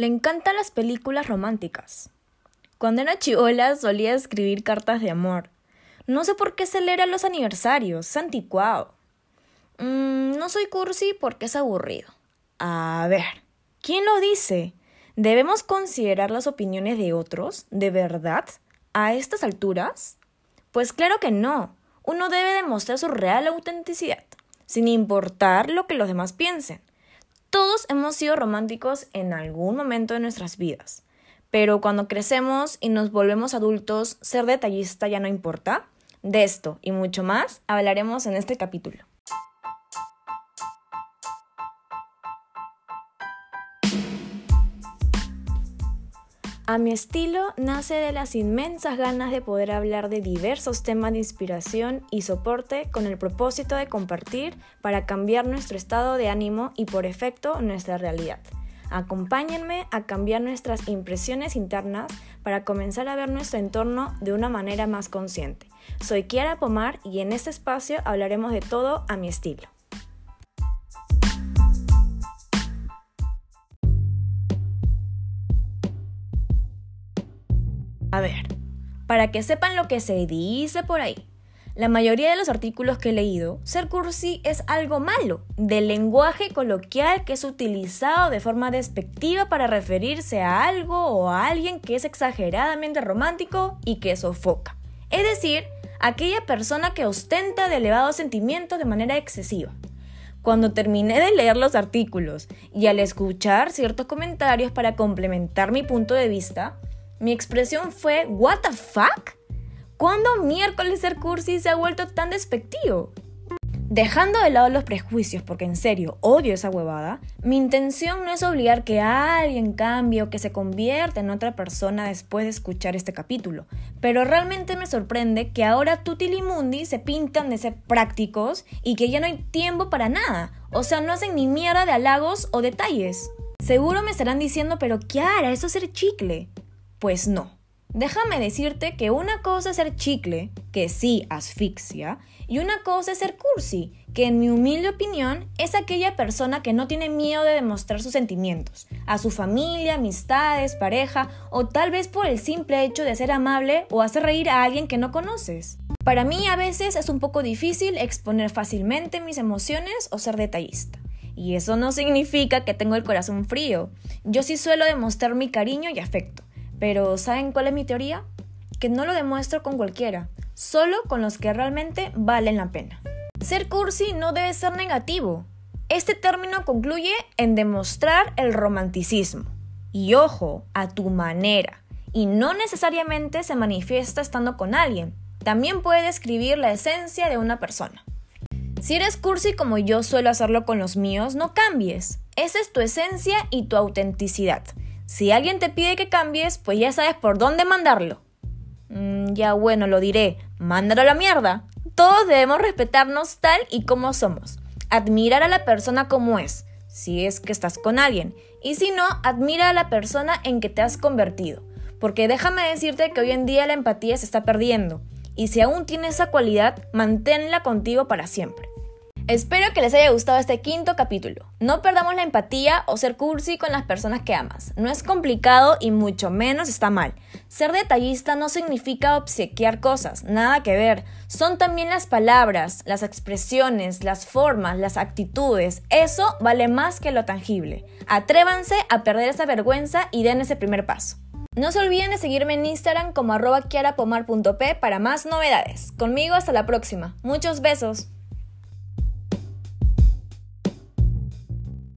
Le encantan las películas románticas. Cuando era chivola solía escribir cartas de amor. No sé por qué celebra los aniversarios, es anticuado. Mm, no soy cursi porque es aburrido. A ver, ¿quién lo dice? ¿Debemos considerar las opiniones de otros? ¿De verdad? ¿A estas alturas? Pues claro que no. Uno debe demostrar su real autenticidad, sin importar lo que los demás piensen. Todos hemos sido románticos en algún momento de nuestras vidas, pero cuando crecemos y nos volvemos adultos, ser detallista ya no importa. De esto y mucho más hablaremos en este capítulo. A mi estilo nace de las inmensas ganas de poder hablar de diversos temas de inspiración y soporte con el propósito de compartir para cambiar nuestro estado de ánimo y por efecto nuestra realidad. Acompáñenme a cambiar nuestras impresiones internas para comenzar a ver nuestro entorno de una manera más consciente. Soy Kiara Pomar y en este espacio hablaremos de todo a mi estilo. Ver, para que sepan lo que se dice por ahí. La mayoría de los artículos que he leído, ser cursi es algo malo, del lenguaje coloquial que es utilizado de forma despectiva para referirse a algo o a alguien que es exageradamente romántico y que sofoca. Es decir, aquella persona que ostenta de elevados sentimientos de manera excesiva. Cuando terminé de leer los artículos y al escuchar ciertos comentarios para complementar mi punto de vista, mi expresión fue, ¿What the fuck? ¿Cuándo miércoles ser cursi se ha vuelto tan despectivo? Dejando de lado los prejuicios, porque en serio odio esa huevada, mi intención no es obligar que alguien cambie o que se convierta en otra persona después de escuchar este capítulo, pero realmente me sorprende que ahora Tutilimundi se pintan de ser prácticos y que ya no hay tiempo para nada, o sea, no hacen ni mierda de halagos o detalles. Seguro me estarán diciendo, pero Kiara, eso es ser chicle. Pues no. Déjame decirte que una cosa es ser chicle, que sí asfixia, y una cosa es ser cursi, que en mi humilde opinión es aquella persona que no tiene miedo de demostrar sus sentimientos, a su familia, amistades, pareja, o tal vez por el simple hecho de ser amable o hacer reír a alguien que no conoces. Para mí a veces es un poco difícil exponer fácilmente mis emociones o ser detallista. Y eso no significa que tengo el corazón frío. Yo sí suelo demostrar mi cariño y afecto pero ¿saben cuál es mi teoría? Que no lo demuestro con cualquiera, solo con los que realmente valen la pena. Ser cursi no debe ser negativo. Este término concluye en demostrar el romanticismo. Y ojo, a tu manera. Y no necesariamente se manifiesta estando con alguien. También puede describir la esencia de una persona. Si eres cursi como yo suelo hacerlo con los míos, no cambies. Esa es tu esencia y tu autenticidad. Si alguien te pide que cambies, pues ya sabes por dónde mandarlo. Mm, ya bueno, lo diré, mándalo a la mierda. Todos debemos respetarnos tal y como somos. Admirar a la persona como es, si es que estás con alguien. Y si no, admira a la persona en que te has convertido. Porque déjame decirte que hoy en día la empatía se está perdiendo. Y si aún tienes esa cualidad, manténla contigo para siempre. Espero que les haya gustado este quinto capítulo. No perdamos la empatía o ser cursi con las personas que amas. No es complicado y mucho menos está mal. Ser detallista no significa obsequiar cosas, nada que ver. Son también las palabras, las expresiones, las formas, las actitudes. Eso vale más que lo tangible. Atrévanse a perder esa vergüenza y den ese primer paso. No se olviden de seguirme en Instagram como arroba kiarapomar.p para más novedades. Conmigo hasta la próxima. Muchos besos.